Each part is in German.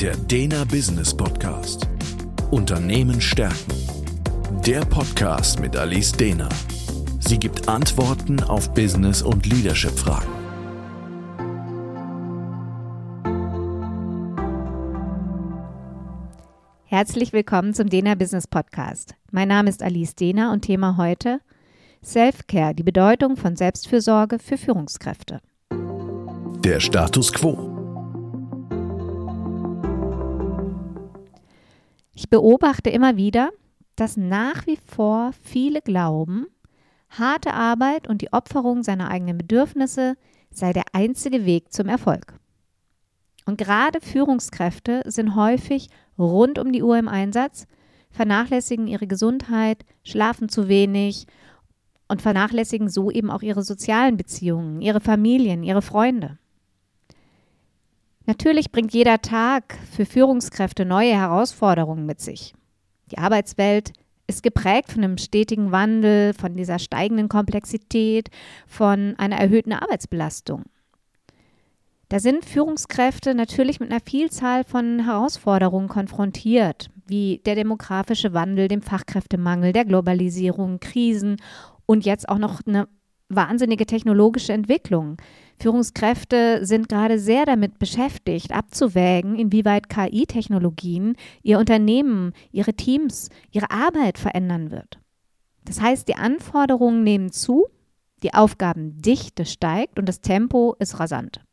Der Dena Business Podcast. Unternehmen stärken. Der Podcast mit Alice Dena. Sie gibt Antworten auf Business- und Leadership-Fragen. Herzlich willkommen zum Dena Business Podcast. Mein Name ist Alice Dena und Thema heute Self-Care, die Bedeutung von Selbstfürsorge für Führungskräfte. Der Status quo. Ich beobachte immer wieder, dass nach wie vor viele glauben, harte Arbeit und die Opferung seiner eigenen Bedürfnisse sei der einzige Weg zum Erfolg. Und gerade Führungskräfte sind häufig rund um die Uhr im Einsatz, vernachlässigen ihre Gesundheit, schlafen zu wenig und vernachlässigen so eben auch ihre sozialen Beziehungen, ihre Familien, ihre Freunde. Natürlich bringt jeder Tag für Führungskräfte neue Herausforderungen mit sich. Die Arbeitswelt ist geprägt von einem stetigen Wandel, von dieser steigenden Komplexität, von einer erhöhten Arbeitsbelastung. Da sind Führungskräfte natürlich mit einer Vielzahl von Herausforderungen konfrontiert, wie der demografische Wandel, dem Fachkräftemangel, der Globalisierung, Krisen und jetzt auch noch eine wahnsinnige technologische Entwicklung. Führungskräfte sind gerade sehr damit beschäftigt, abzuwägen, inwieweit KI-Technologien ihr Unternehmen, ihre Teams, ihre Arbeit verändern wird. Das heißt, die Anforderungen nehmen zu, die Aufgabendichte steigt und das Tempo ist rasant.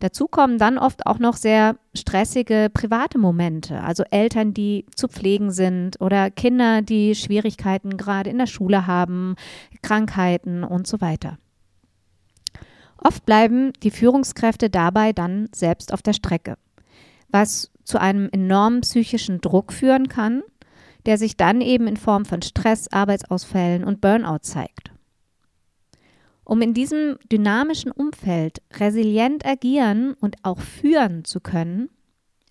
Dazu kommen dann oft auch noch sehr stressige private Momente, also Eltern, die zu pflegen sind oder Kinder, die Schwierigkeiten gerade in der Schule haben, Krankheiten und so weiter. Oft bleiben die Führungskräfte dabei dann selbst auf der Strecke, was zu einem enormen psychischen Druck führen kann, der sich dann eben in Form von Stress, Arbeitsausfällen und Burnout zeigt. Um in diesem dynamischen Umfeld resilient agieren und auch führen zu können,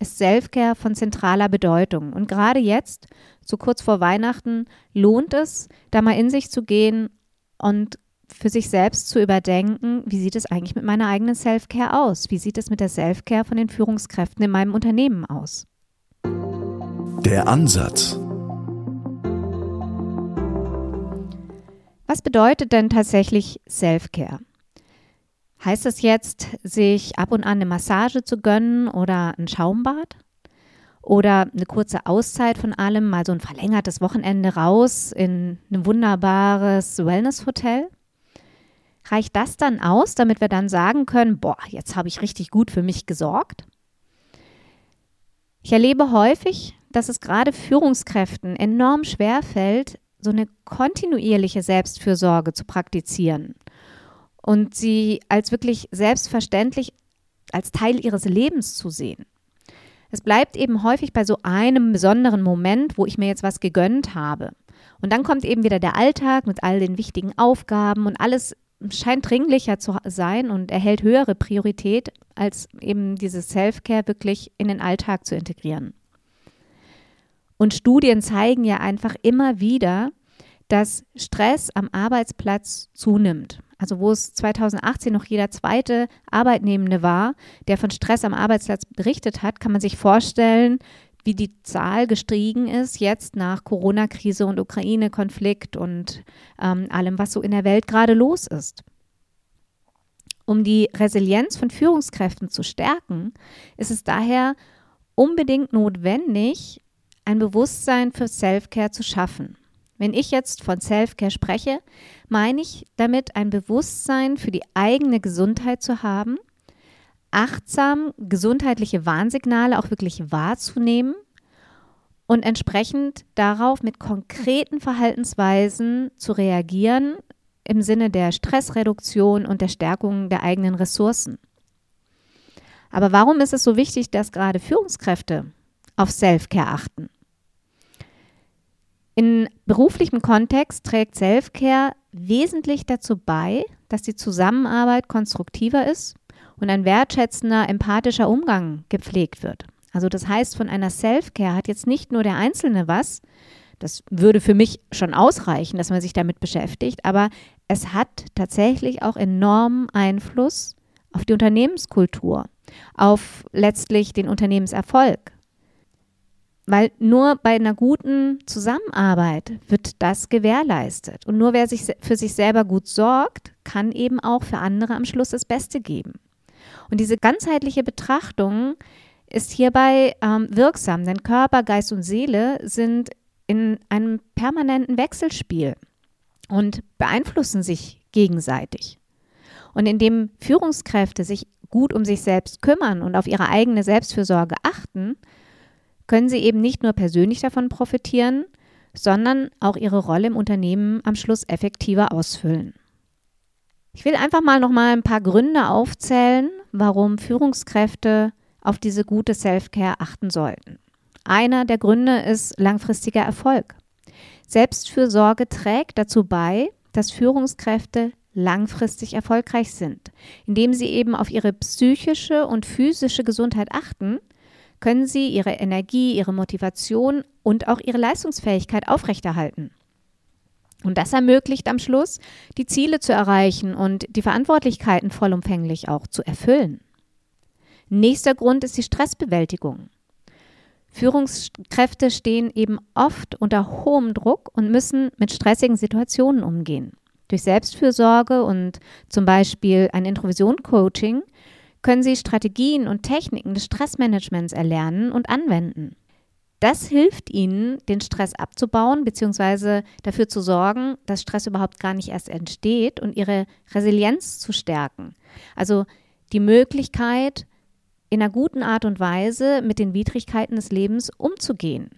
ist Selfcare von zentraler Bedeutung. Und gerade jetzt, so kurz vor Weihnachten, lohnt es, da mal in sich zu gehen und für sich selbst zu überdenken, wie sieht es eigentlich mit meiner eigenen Selfcare aus? Wie sieht es mit der Selfcare von den Führungskräften in meinem Unternehmen aus? Der Ansatz. Was bedeutet denn tatsächlich Self-Care? Heißt es jetzt, sich ab und an eine Massage zu gönnen oder ein Schaumbad? Oder eine kurze Auszeit von allem, mal so ein verlängertes Wochenende raus in ein wunderbares Wellness-Hotel? Reicht das dann aus, damit wir dann sagen können, boah, jetzt habe ich richtig gut für mich gesorgt? Ich erlebe häufig, dass es gerade Führungskräften enorm schwer fällt, so eine kontinuierliche Selbstfürsorge zu praktizieren und sie als wirklich selbstverständlich als Teil ihres Lebens zu sehen. Es bleibt eben häufig bei so einem besonderen Moment, wo ich mir jetzt was gegönnt habe. Und dann kommt eben wieder der Alltag mit all den wichtigen Aufgaben und alles scheint dringlicher zu sein und erhält höhere Priorität, als eben dieses Self-Care wirklich in den Alltag zu integrieren. Und Studien zeigen ja einfach immer wieder, dass Stress am Arbeitsplatz zunimmt. Also wo es 2018 noch jeder zweite Arbeitnehmende war, der von Stress am Arbeitsplatz berichtet hat, kann man sich vorstellen, wie die Zahl gestiegen ist jetzt nach Corona-Krise und Ukraine-Konflikt und ähm, allem, was so in der Welt gerade los ist. Um die Resilienz von Führungskräften zu stärken, ist es daher unbedingt notwendig, ein Bewusstsein für Self-Care zu schaffen. Wenn ich jetzt von Self-Care spreche, meine ich damit ein Bewusstsein für die eigene Gesundheit zu haben, achtsam gesundheitliche Warnsignale auch wirklich wahrzunehmen und entsprechend darauf mit konkreten Verhaltensweisen zu reagieren im Sinne der Stressreduktion und der Stärkung der eigenen Ressourcen. Aber warum ist es so wichtig, dass gerade Führungskräfte auf Self-Care achten? In beruflichem Kontext trägt Self-Care wesentlich dazu bei, dass die Zusammenarbeit konstruktiver ist und ein wertschätzender, empathischer Umgang gepflegt wird. Also das heißt, von einer Self-Care hat jetzt nicht nur der Einzelne was, das würde für mich schon ausreichen, dass man sich damit beschäftigt, aber es hat tatsächlich auch enormen Einfluss auf die Unternehmenskultur. auf letztlich den Unternehmenserfolg. Weil nur bei einer guten Zusammenarbeit wird das gewährleistet. Und nur wer sich für sich selber gut sorgt, kann eben auch für andere am Schluss das Beste geben. Und diese ganzheitliche Betrachtung ist hierbei ähm, wirksam, denn Körper, Geist und Seele sind in einem permanenten Wechselspiel und beeinflussen sich gegenseitig. Und indem Führungskräfte sich gut um sich selbst kümmern und auf ihre eigene Selbstfürsorge achten, können sie eben nicht nur persönlich davon profitieren, sondern auch ihre Rolle im Unternehmen am Schluss effektiver ausfüllen. Ich will einfach mal noch mal ein paar Gründe aufzählen, warum Führungskräfte auf diese gute Self-Care achten sollten. Einer der Gründe ist langfristiger Erfolg. Selbstfürsorge trägt dazu bei, dass Führungskräfte langfristig erfolgreich sind. Indem sie eben auf ihre psychische und physische Gesundheit achten, können sie ihre Energie, ihre Motivation und auch ihre Leistungsfähigkeit aufrechterhalten. Und das ermöglicht am Schluss, die Ziele zu erreichen und die Verantwortlichkeiten vollumfänglich auch zu erfüllen. Nächster Grund ist die Stressbewältigung. Führungskräfte stehen eben oft unter hohem Druck und müssen mit stressigen Situationen umgehen. Durch Selbstfürsorge und zum Beispiel ein Introvision-Coaching können Sie Strategien und Techniken des Stressmanagements erlernen und anwenden. Das hilft Ihnen, den Stress abzubauen bzw. dafür zu sorgen, dass Stress überhaupt gar nicht erst entsteht und Ihre Resilienz zu stärken. Also die Möglichkeit, in einer guten Art und Weise mit den Widrigkeiten des Lebens umzugehen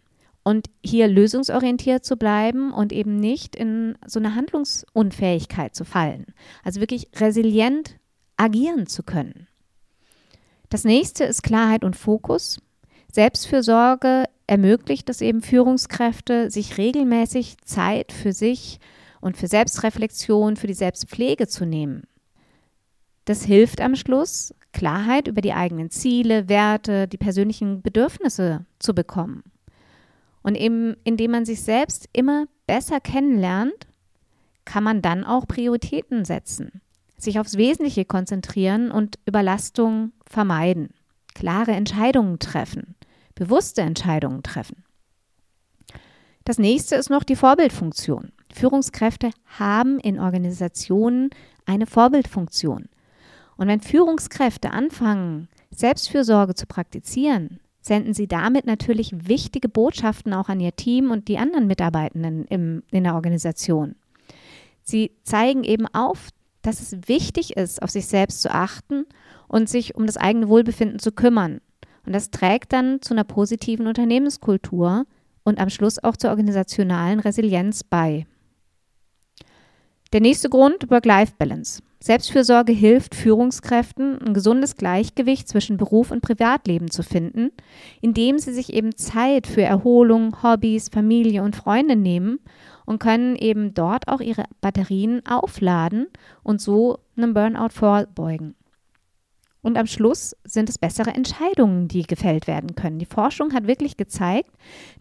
und hier lösungsorientiert zu bleiben und eben nicht in so eine Handlungsunfähigkeit zu fallen. Also wirklich resilient agieren zu können. Das nächste ist Klarheit und Fokus. Selbstfürsorge ermöglicht es eben Führungskräfte, sich regelmäßig Zeit für sich und für Selbstreflexion, für die Selbstpflege zu nehmen. Das hilft am Schluss, Klarheit über die eigenen Ziele, Werte, die persönlichen Bedürfnisse zu bekommen. Und eben indem man sich selbst immer besser kennenlernt, kann man dann auch Prioritäten setzen, sich aufs Wesentliche konzentrieren und Überlastung vermeiden, klare Entscheidungen treffen, bewusste Entscheidungen treffen. Das nächste ist noch die Vorbildfunktion. Führungskräfte haben in Organisationen eine Vorbildfunktion. Und wenn Führungskräfte anfangen, Selbstfürsorge zu praktizieren, senden sie damit natürlich wichtige Botschaften auch an ihr Team und die anderen Mitarbeitenden im, in der Organisation. Sie zeigen eben auf, dass es wichtig ist, auf sich selbst zu achten und sich um das eigene Wohlbefinden zu kümmern. Und das trägt dann zu einer positiven Unternehmenskultur und am Schluss auch zur organisationalen Resilienz bei. Der nächste Grund, Work-Life-Balance. Selbstfürsorge hilft Führungskräften, ein gesundes Gleichgewicht zwischen Beruf und Privatleben zu finden, indem sie sich eben Zeit für Erholung, Hobbys, Familie und Freunde nehmen und können eben dort auch ihre Batterien aufladen und so einem Burnout vorbeugen. Und am Schluss sind es bessere Entscheidungen, die gefällt werden können. Die Forschung hat wirklich gezeigt,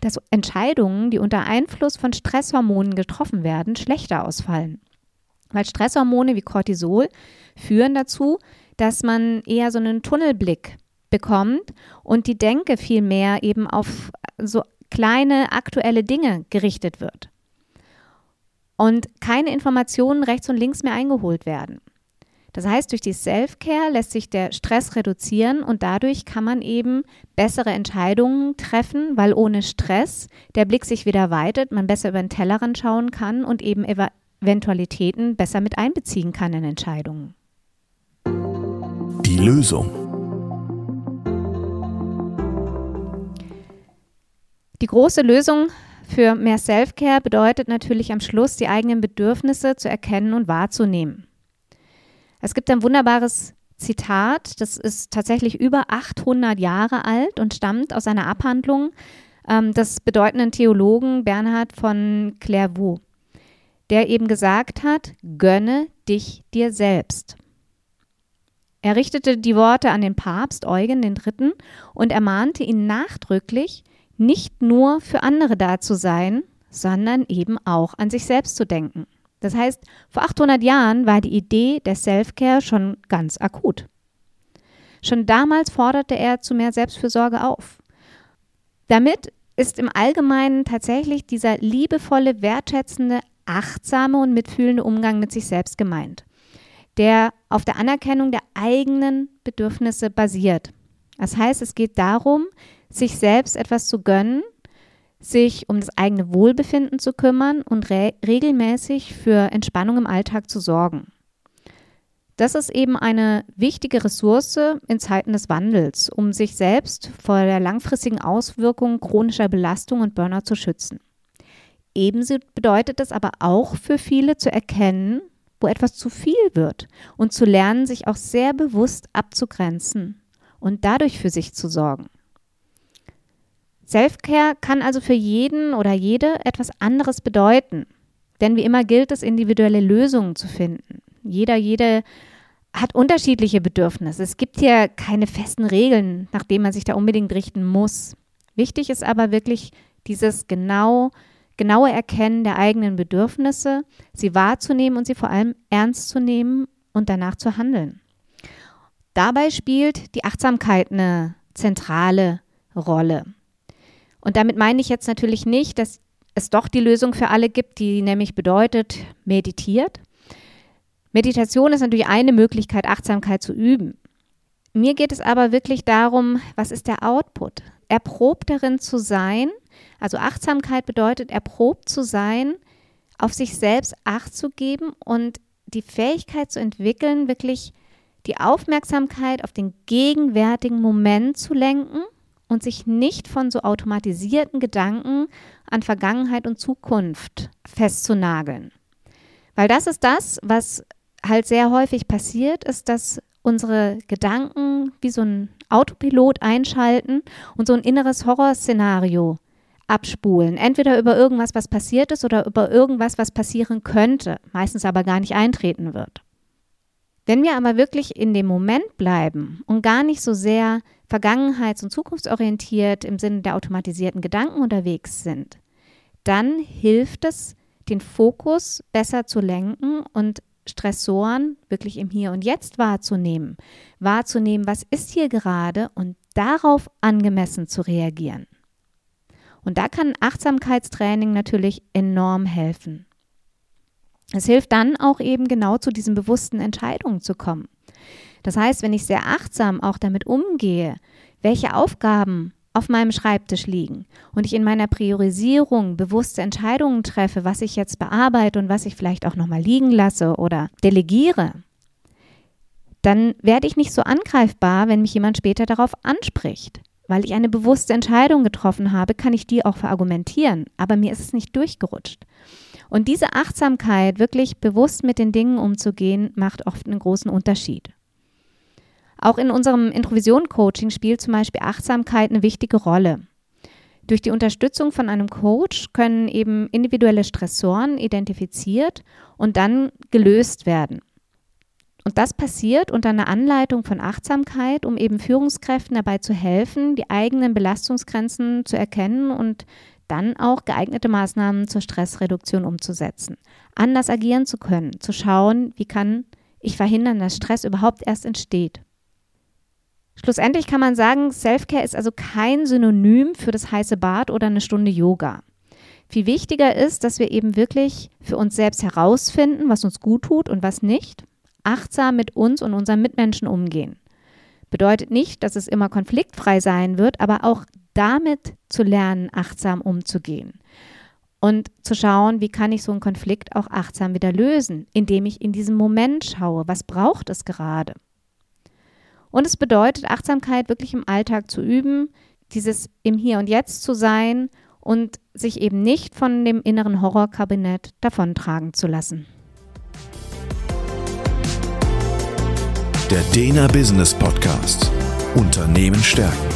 dass Entscheidungen, die unter Einfluss von Stresshormonen getroffen werden, schlechter ausfallen. Weil Stresshormone wie Cortisol führen dazu, dass man eher so einen Tunnelblick bekommt und die Denke viel mehr eben auf so kleine aktuelle Dinge gerichtet wird. Und keine Informationen rechts und links mehr eingeholt werden. Das heißt, durch die Self-Care lässt sich der Stress reduzieren und dadurch kann man eben bessere Entscheidungen treffen, weil ohne Stress der Blick sich wieder weitet, man besser über den Tellerrand schauen kann und eben Eventualitäten besser mit einbeziehen kann in Entscheidungen. Die Lösung. Die große Lösung für mehr Self-Care bedeutet natürlich am Schluss, die eigenen Bedürfnisse zu erkennen und wahrzunehmen. Es gibt ein wunderbares Zitat, das ist tatsächlich über 800 Jahre alt und stammt aus einer Abhandlung ähm, des bedeutenden Theologen Bernhard von Clairvaux der eben gesagt hat, gönne dich dir selbst. Er richtete die Worte an den Papst Eugen III. und ermahnte ihn nachdrücklich, nicht nur für andere da zu sein, sondern eben auch an sich selbst zu denken. Das heißt, vor 800 Jahren war die Idee der Self-Care schon ganz akut. Schon damals forderte er zu mehr Selbstfürsorge auf. Damit ist im Allgemeinen tatsächlich dieser liebevolle, wertschätzende, achtsame und mitfühlende Umgang mit sich selbst gemeint, der auf der Anerkennung der eigenen Bedürfnisse basiert. Das heißt, es geht darum, sich selbst etwas zu gönnen, sich um das eigene Wohlbefinden zu kümmern und re regelmäßig für Entspannung im Alltag zu sorgen. Das ist eben eine wichtige Ressource in Zeiten des Wandels, um sich selbst vor der langfristigen Auswirkung chronischer Belastung und Burnout zu schützen. Ebenso bedeutet es aber auch für viele zu erkennen, wo etwas zu viel wird und zu lernen, sich auch sehr bewusst abzugrenzen und dadurch für sich zu sorgen. Selfcare kann also für jeden oder jede etwas anderes bedeuten. Denn wie immer gilt es, individuelle Lösungen zu finden. Jeder, jede hat unterschiedliche Bedürfnisse. Es gibt hier keine festen Regeln, nach denen man sich da unbedingt richten muss. Wichtig ist aber wirklich dieses genau, genaue Erkennen der eigenen Bedürfnisse, sie wahrzunehmen und sie vor allem ernst zu nehmen und danach zu handeln. Dabei spielt die Achtsamkeit eine zentrale Rolle. Und damit meine ich jetzt natürlich nicht, dass es doch die Lösung für alle gibt, die nämlich bedeutet, meditiert. Meditation ist natürlich eine Möglichkeit, Achtsamkeit zu üben. Mir geht es aber wirklich darum, was ist der Output? Erprobt darin zu sein, also Achtsamkeit bedeutet, erprobt zu sein, auf sich selbst Acht zu geben und die Fähigkeit zu entwickeln, wirklich die Aufmerksamkeit auf den gegenwärtigen Moment zu lenken und sich nicht von so automatisierten Gedanken an Vergangenheit und Zukunft festzunageln. Weil das ist das, was halt sehr häufig passiert, ist, dass unsere Gedanken wie so ein Autopilot einschalten und so ein inneres Horrorszenario abspulen. Entweder über irgendwas, was passiert ist oder über irgendwas, was passieren könnte, meistens aber gar nicht eintreten wird. Wenn wir aber wirklich in dem Moment bleiben und gar nicht so sehr vergangenheits- und zukunftsorientiert im Sinne der automatisierten Gedanken unterwegs sind, dann hilft es, den Fokus besser zu lenken und Stressoren wirklich im Hier und Jetzt wahrzunehmen, wahrzunehmen, was ist hier gerade und darauf angemessen zu reagieren. Und da kann Achtsamkeitstraining natürlich enorm helfen. Es hilft dann auch eben genau zu diesen bewussten Entscheidungen zu kommen. Das heißt, wenn ich sehr achtsam auch damit umgehe, welche Aufgaben auf meinem Schreibtisch liegen und ich in meiner Priorisierung bewusste Entscheidungen treffe, was ich jetzt bearbeite und was ich vielleicht auch nochmal liegen lasse oder delegiere, dann werde ich nicht so angreifbar, wenn mich jemand später darauf anspricht. Weil ich eine bewusste Entscheidung getroffen habe, kann ich die auch verargumentieren, aber mir ist es nicht durchgerutscht. Und diese Achtsamkeit, wirklich bewusst mit den Dingen umzugehen, macht oft einen großen Unterschied. Auch in unserem Introvision-Coaching spielt zum Beispiel Achtsamkeit eine wichtige Rolle. Durch die Unterstützung von einem Coach können eben individuelle Stressoren identifiziert und dann gelöst werden. Und das passiert unter einer Anleitung von Achtsamkeit, um eben Führungskräften dabei zu helfen, die eigenen Belastungsgrenzen zu erkennen und dann auch geeignete Maßnahmen zur Stressreduktion umzusetzen, anders agieren zu können, zu schauen, wie kann ich verhindern, dass Stress überhaupt erst entsteht. Schlussendlich kann man sagen, Selfcare ist also kein Synonym für das heiße Bad oder eine Stunde Yoga. Viel wichtiger ist, dass wir eben wirklich für uns selbst herausfinden, was uns gut tut und was nicht, achtsam mit uns und unseren Mitmenschen umgehen. Bedeutet nicht, dass es immer konfliktfrei sein wird, aber auch damit zu lernen, achtsam umzugehen. Und zu schauen, wie kann ich so einen Konflikt auch achtsam wieder lösen, indem ich in diesem Moment schaue, was braucht es gerade. Und es bedeutet, Achtsamkeit wirklich im Alltag zu üben, dieses im Hier und Jetzt zu sein und sich eben nicht von dem inneren Horrorkabinett davontragen zu lassen. Der Dena Business Podcast. Unternehmen stärken